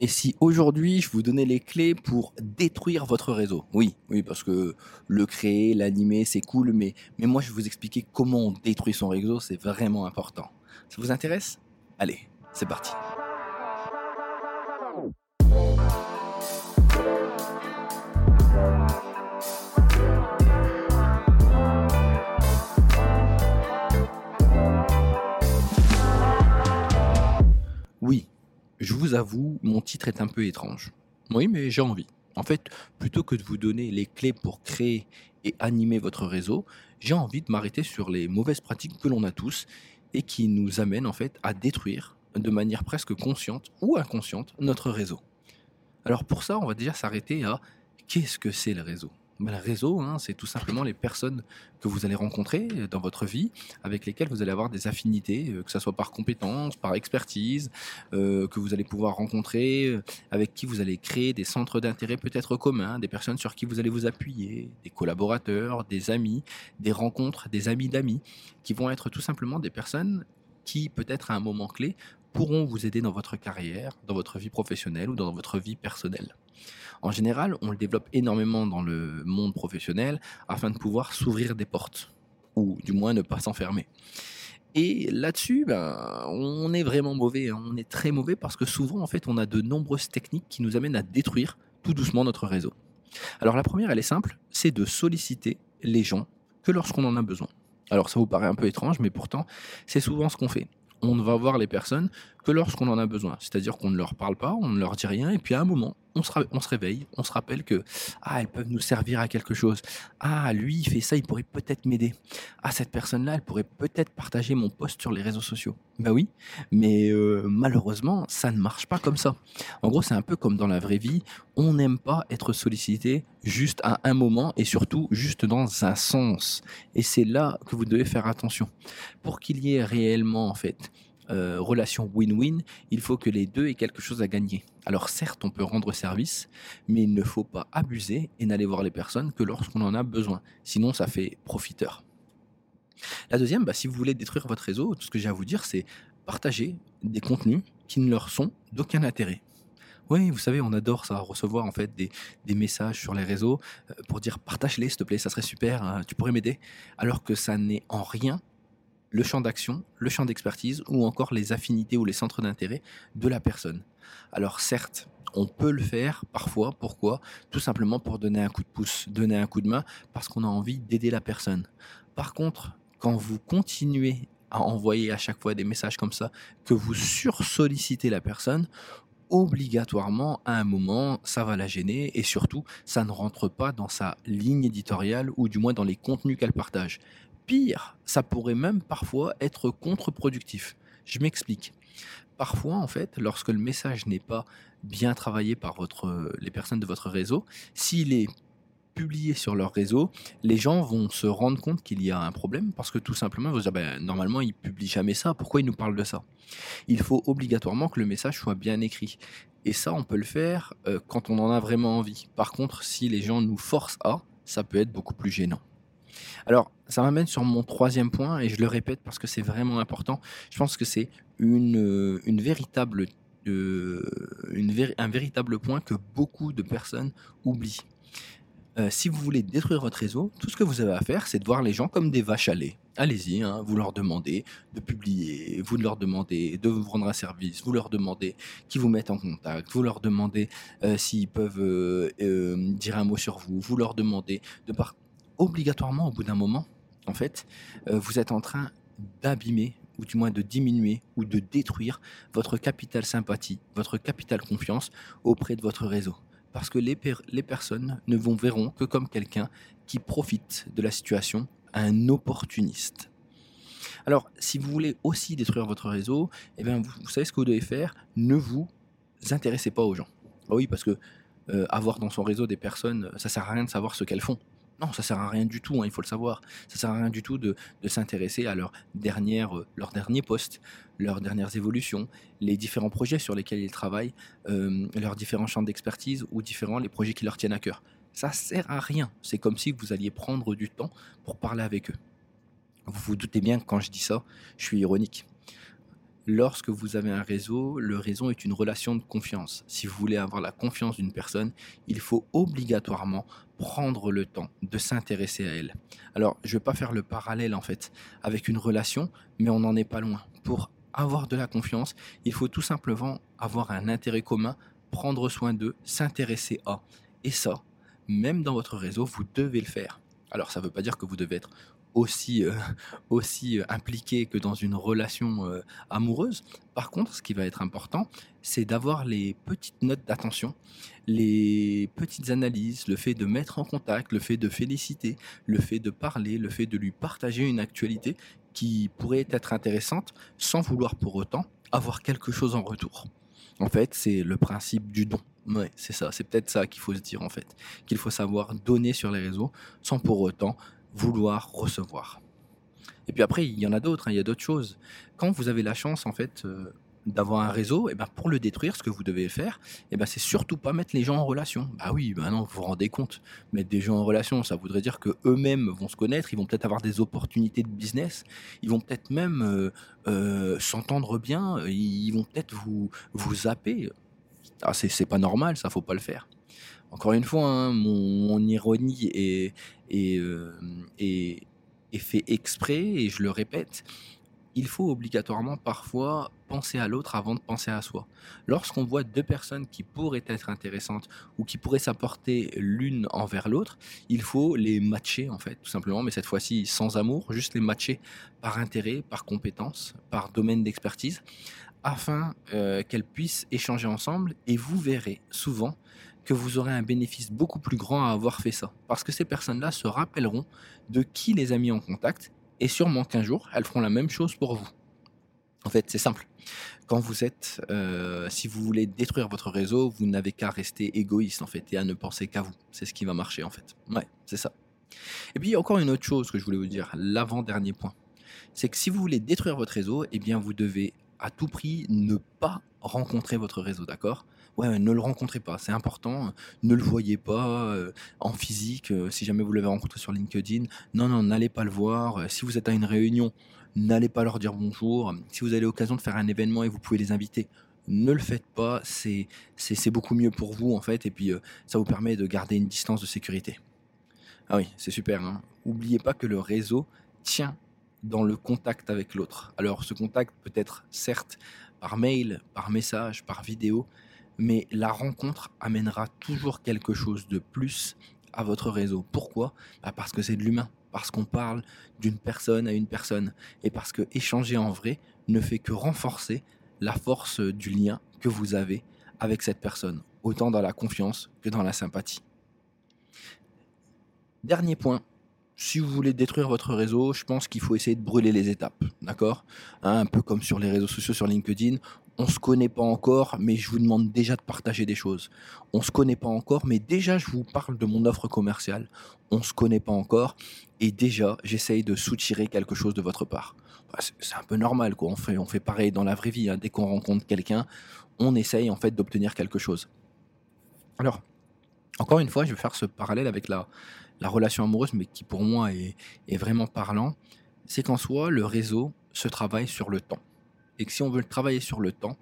Et si aujourd'hui je vous donnais les clés pour détruire votre réseau? Oui, oui, parce que le créer, l'animer, c'est cool, mais, mais moi je vais vous expliquer comment on détruit son réseau, c'est vraiment important. Ça vous intéresse? Allez, c'est parti. Je vous avoue, mon titre est un peu étrange. Oui, mais j'ai envie. En fait, plutôt que de vous donner les clés pour créer et animer votre réseau, j'ai envie de m'arrêter sur les mauvaises pratiques que l'on a tous et qui nous amènent en fait à détruire de manière presque consciente ou inconsciente notre réseau. Alors pour ça, on va déjà s'arrêter à qu'est-ce que c'est le réseau? Ben, le réseau, hein, c'est tout simplement les personnes que vous allez rencontrer dans votre vie, avec lesquelles vous allez avoir des affinités, euh, que ce soit par compétence, par expertise, euh, que vous allez pouvoir rencontrer, euh, avec qui vous allez créer des centres d'intérêt peut-être communs, des personnes sur qui vous allez vous appuyer, des collaborateurs, des amis, des rencontres, des amis d'amis, qui vont être tout simplement des personnes qui, peut-être à un moment clé, pourront vous aider dans votre carrière, dans votre vie professionnelle ou dans votre vie personnelle. En général, on le développe énormément dans le monde professionnel afin de pouvoir s'ouvrir des portes, ou du moins ne pas s'enfermer. Et là-dessus, ben, on est vraiment mauvais, hein. on est très mauvais parce que souvent, en fait, on a de nombreuses techniques qui nous amènent à détruire tout doucement notre réseau. Alors la première, elle est simple, c'est de solliciter les gens que lorsqu'on en a besoin. Alors ça vous paraît un peu étrange, mais pourtant, c'est souvent ce qu'on fait on va voir les personnes lorsqu'on en a besoin. C'est-à-dire qu'on ne leur parle pas, on ne leur dit rien, et puis à un moment, on se, on se réveille, on se rappelle que ah, elles peuvent nous servir à quelque chose. Ah, lui, il fait ça, il pourrait peut-être m'aider. Ah, cette personne-là, elle pourrait peut-être partager mon post sur les réseaux sociaux. Ben oui, mais euh, malheureusement, ça ne marche pas comme ça. En gros, c'est un peu comme dans la vraie vie, on n'aime pas être sollicité juste à un moment et surtout juste dans un sens. Et c'est là que vous devez faire attention. Pour qu'il y ait réellement, en fait, euh, relation win-win, il faut que les deux aient quelque chose à gagner. Alors certes, on peut rendre service, mais il ne faut pas abuser et n'aller voir les personnes que lorsqu'on en a besoin. Sinon, ça fait profiteur. La deuxième, bah, si vous voulez détruire votre réseau, tout ce que j'ai à vous dire, c'est partager des contenus qui ne leur sont d'aucun intérêt. Oui, vous savez, on adore ça, recevoir en fait des, messages sur les réseaux euh, pour dire partage-les s'il te plaît, ça serait super, hein, tu pourrais m'aider. Alors que ça n'est en rien le champ d'action, le champ d'expertise ou encore les affinités ou les centres d'intérêt de la personne. Alors certes, on peut le faire parfois, pourquoi? Tout simplement pour donner un coup de pouce, donner un coup de main, parce qu'on a envie d'aider la personne. Par contre, quand vous continuez à envoyer à chaque fois des messages comme ça, que vous sursollicitez la personne, obligatoirement, à un moment, ça va la gêner et surtout, ça ne rentre pas dans sa ligne éditoriale ou du moins dans les contenus qu'elle partage. Pire, ça pourrait même parfois être contre-productif. Je m'explique. Parfois, en fait, lorsque le message n'est pas bien travaillé par votre, les personnes de votre réseau, s'il est publié sur leur réseau, les gens vont se rendre compte qu'il y a un problème parce que tout simplement, ils vont dire ben, normalement, ils publient jamais ça, pourquoi ils nous parlent de ça? Il faut obligatoirement que le message soit bien écrit. Et ça, on peut le faire euh, quand on en a vraiment envie. Par contre, si les gens nous forcent à, ça peut être beaucoup plus gênant. Alors, ça m'amène sur mon troisième point, et je le répète parce que c'est vraiment important. Je pense que c'est une, euh, une véritable, euh, un véritable point que beaucoup de personnes oublient. Euh, si vous voulez détruire votre réseau, tout ce que vous avez à faire, c'est de voir les gens comme des vaches à lait. Allez-y, hein, vous leur demandez de publier, vous leur demandez de vous rendre un service, vous leur demandez qu'ils vous mettent en contact, vous leur demandez s'ils peuvent dire un mot sur vous, vous leur demandez de par obligatoirement, au bout d'un moment, en fait, euh, vous êtes en train d'abîmer ou du moins de diminuer ou de détruire votre capital sympathie, votre capital confiance auprès de votre réseau. Parce que les, personnes ne vous verront que comme quelqu'un qui profite de la situation, un opportuniste. Alors, si vous voulez aussi détruire votre réseau, eh bien, vous, savez ce que vous devez faire Ne vous intéressez pas aux gens. Ah oui, parce que euh, avoir dans son réseau des personnes, ça sert à rien de savoir ce qu'elles font. Non, ça sert à rien du tout, hein, il faut le savoir. Ça sert à rien du tout de, s'intéresser à leurs dernières, euh, leurs derniers postes, leurs dernières évolutions, les différents projets sur lesquels ils travaillent, euh, leurs différents champs d'expertise ou différents les projets qui leur tiennent à cœur. Ça sert à rien. C'est comme si vous alliez prendre du temps pour parler avec eux. Vous vous doutez bien que quand je dis ça, je suis ironique. Lorsque vous avez un réseau, le réseau est une relation de confiance. Si vous voulez avoir la confiance d'une personne, il faut obligatoirement prendre le temps de s'intéresser à elle. Alors, je ne vais pas faire le parallèle en fait avec une relation, mais on n'en est pas loin. Pour avoir de la confiance, il faut tout simplement avoir un intérêt commun, prendre soin d'eux, s'intéresser à. Et ça, même dans votre réseau, vous devez le faire. Alors, ça ne veut pas dire que vous devez être aussi, euh, aussi euh, impliqué que dans une relation euh, amoureuse. Par contre, ce qui va être important, c'est d'avoir les petites notes d'attention, les petites analyses, le fait de mettre en contact, le fait de féliciter, le fait de parler, le fait de lui partager une actualité qui pourrait être intéressante sans vouloir pour autant avoir quelque chose en retour. En fait, c'est le principe du don. Ouais, c'est ça, c'est peut-être ça qu'il faut se dire en fait, qu'il faut savoir donner sur les réseaux sans pour autant vouloir recevoir. Et puis après, il y en a d'autres, hein, il y a d'autres choses. Quand vous avez la chance, en fait, euh, d'avoir un réseau, et eh ben pour le détruire, ce que vous devez faire, et eh ben c'est surtout pas mettre les gens en relation. Bah oui, bah non, vous vous rendez compte. Mettre des gens en relation, ça voudrait dire que eux-mêmes vont se connaître, ils vont peut-être avoir des opportunités de business, ils vont peut-être même euh, euh, s'entendre bien, ils vont peut-être vous, vous zapper. Ah, c'est pas normal, ça faut pas le faire. Encore une fois, hein, mon, ironie est, euh, est, est, fait exprès et je le répète. Il faut obligatoirement parfois penser à l'autre avant de penser à soi. Lorsqu'on voit deux personnes qui pourraient être intéressantes ou qui pourraient s'apporter l'une envers l'autre, il faut les matcher en fait, tout simplement, mais cette fois-ci sans amour, juste les matcher par intérêt, par compétence, par domaine d'expertise, afin euh, qu'elles puissent échanger ensemble et vous verrez souvent que vous aurez un bénéfice beaucoup plus grand à avoir fait ça. Parce que ces personnes-là se rappelleront de qui les a mis en contact et sûrement qu'un jour, elles feront la même chose pour vous. En fait, c'est simple. Quand vous êtes, euh, si vous voulez détruire votre réseau, vous n'avez qu'à rester égoïste en fait et à ne penser qu'à vous. C'est ce qui va marcher en fait. Ouais, c'est ça. Et puis encore une autre chose que je voulais vous dire, l'avant-dernier point, c'est que si vous voulez détruire votre réseau, eh bien vous devez à tout prix ne pas rencontrer votre réseau, d'accord? Ouais, ne le rencontrez pas, c'est important. Ne le voyez pas euh, en physique. Euh, si jamais vous l'avez rencontré sur LinkedIn, non, non, n'allez pas le voir. Euh, si vous êtes à une réunion, n'allez pas leur dire bonjour. Si vous avez l'occasion de faire un événement et vous pouvez les inviter, ne le faites pas. C'est, beaucoup mieux pour vous, en fait. Et puis, ça vous permet de garder une distance de sécurité. Ah oui, c'est super. Hein. Oubliez pas que le réseau tient dans le contact avec l'autre. Alors, ce contact peut être certes par mail, par message, par vidéo, mais la rencontre amènera toujours quelque chose de plus à votre réseau. Pourquoi? Bah, Parce que c'est de l'humain, parce qu'on parle d'une personne à une personne, et parce que échanger en vrai ne fait que renforcer la force du lien que vous avez avec cette personne, autant dans la confiance que dans la sympathie. Dernier point, si vous voulez détruire votre réseau, je pense qu'il faut essayer de brûler les étapes, d'accord? Hein, Un peu comme sur les réseaux sociaux, sur LinkedIn, on se connaît pas encore, mais je vous demande déjà de partager des choses. On se connaît pas encore, mais déjà je vous parle de mon offre commerciale. On se connaît pas encore, et déjà j'essaye de soutirer quelque chose de votre part. C'est un peu normal, quoi. On fait, on pareil dans la vraie vie. Hein. Dès qu'on rencontre quelqu'un, on essaye en fait d'obtenir quelque chose. Alors, encore une fois, je vais faire ce parallèle avec la, la relation amoureuse, mais qui pour moi est, vraiment parlant. C'est qu'en soi, le réseau se travaille sur le temps et que si on veut travailler sur le temps,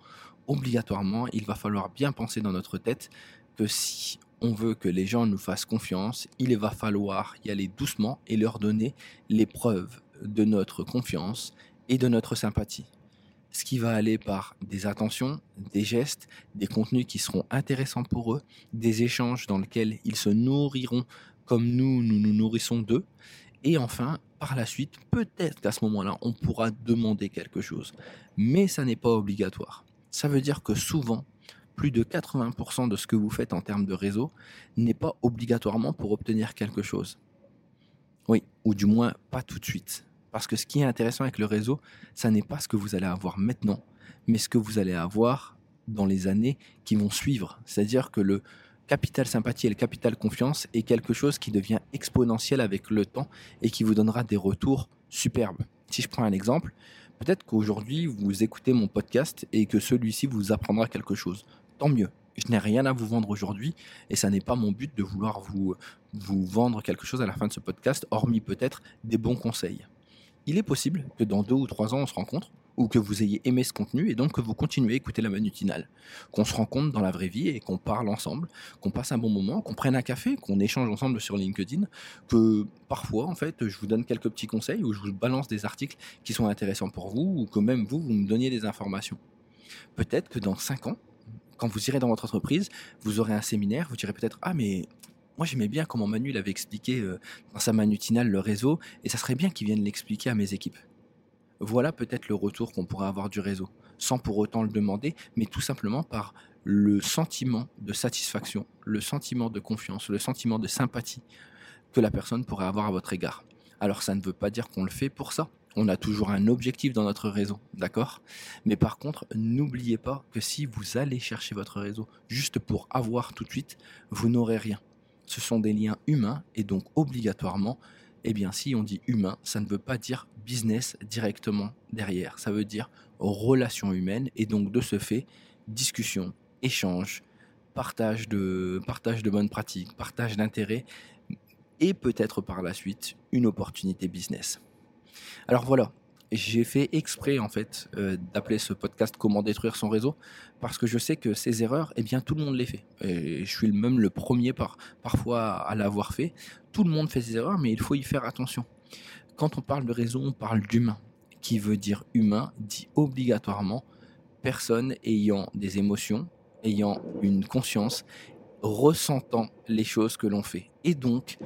obligatoirement, il va falloir bien penser dans notre tête que si on veut que les gens nous fassent confiance, il va falloir y aller doucement et leur donner les preuves de notre confiance et de notre sympathie. Ce qui va aller par des attentions, des gestes, des contenus qui seront intéressants pour eux, des échanges dans lesquels ils se nourriront comme nous, nous nous nourrissons d'eux, et enfin, par la suite, peut-être qu'à ce moment-là, on pourra demander quelque chose. Mais ça n'est pas obligatoire. Ça veut dire que souvent, plus de 80% de ce que vous faites en termes de réseau n'est pas obligatoirement pour obtenir quelque chose. Oui, ou du moins pas tout de suite. Parce que ce qui est intéressant avec le réseau, ça n'est pas ce que vous allez avoir maintenant, mais ce que vous allez avoir dans les années qui vont suivre. C'est-à-dire que le, capital sympathie et le capital confiance est quelque chose qui devient exponentiel avec le temps et qui vous donnera des retours superbes. Si je prends un exemple, peut-être qu'aujourd'hui vous écoutez mon podcast et que celui-ci vous apprendra quelque chose. Tant mieux. Je n'ai rien à vous vendre aujourd'hui et ça n'est pas mon but de vouloir vous, vous vendre quelque chose à la fin de ce podcast, hormis peut-être des bons conseils. Il est possible que dans deux ou trois ans on se rencontre, ou que vous ayez aimé ce contenu et donc que vous continuez à écouter la manutinale. Qu'on se rencontre dans la vraie vie et qu'on parle ensemble, qu'on passe un bon moment, qu'on prenne un café, qu'on échange ensemble sur LinkedIn, que parfois, en fait, je vous donne quelques petits conseils ou je vous balance des articles qui sont intéressants pour vous ou que même vous, vous me donniez des informations. Peut-être que dans 5 ans, quand vous irez dans votre entreprise, vous aurez un séminaire, vous direz peut-être Ah, mais moi j'aimais bien comment Manu l'avait expliqué euh, dans sa manutinale le réseau, et ça serait bien qu'il vienne l'expliquer à mes équipes. Voilà peut-être le retour qu'on pourrait avoir du réseau, sans pour autant le demander, mais tout simplement par le sentiment de satisfaction, le sentiment de confiance, le sentiment de sympathie que la personne pourrait avoir à votre égard. Alors ça ne veut pas dire qu'on le fait pour ça. On a toujours un objectif dans notre réseau, d'accord? Mais par contre, n'oubliez pas que si vous allez chercher votre réseau juste pour avoir tout de suite, vous n'aurez rien. Ce sont des liens humains et donc obligatoirement, eh bien si on dit humain, ça ne veut pas dire business directement derrière. Ça veut dire relation humaine et donc de ce fait, discussion, échange, partage de, partage de bonnes pratiques, partage d'intérêts et peut-être par la suite une opportunité business. Alors voilà, j'ai fait exprès en fait euh, d'appeler ce podcast Comment détruire son réseau parce que je sais que ces erreurs, eh bien tout le monde les fait. Je suis même le premier par, parfois à l'avoir fait. Tout le monde fait ces erreurs, mais il faut y faire attention. Quand on parle de réseau, on parle d'humain. Qui veut dire humain dit obligatoirement personne ayant des émotions, ayant une conscience, ressentant les choses que l'on fait. Et donc,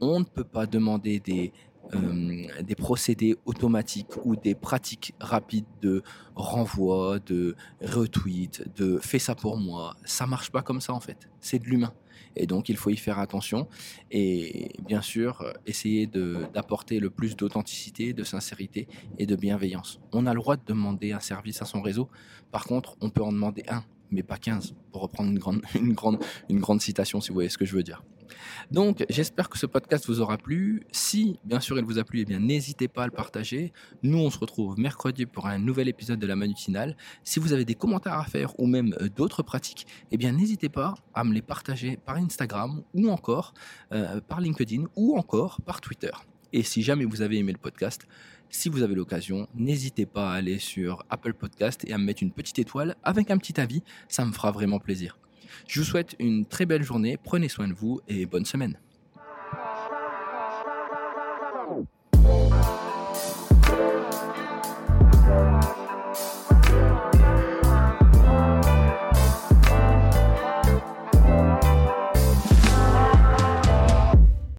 on ne peut pas demander des euh, des procédés automatiques ou des pratiques rapides de renvoi, de retweet, de fais ça pour moi. Ça marche pas comme ça en fait. C'est de l'humain. Et donc il faut y faire attention et bien sûr essayer d'apporter le plus d'authenticité, de sincérité et de bienveillance. On a le droit de demander un service à son réseau. Par contre, on peut en demander un, mais pas 15, pour reprendre une grande, une grande, une grande citation si vous voyez ce que je veux dire. Donc, j'espère que ce podcast vous aura plu. Si, bien sûr, il vous a plu, eh bien, n'hésitez pas à le partager. Nous, on se retrouve mercredi pour un nouvel épisode de la Manutinale. Si vous avez des commentaires à faire ou même euh, d'autres pratiques, eh bien, n'hésitez pas à me les partager par Instagram ou encore euh, par LinkedIn ou encore par Twitter. Et si jamais vous avez aimé le podcast, si vous avez l'occasion, n'hésitez pas à aller sur Apple Podcast et à me mettre une petite étoile avec un petit avis, ça me fera vraiment plaisir. Je vous souhaite une très belle journée, prenez soin de vous et bonne semaine.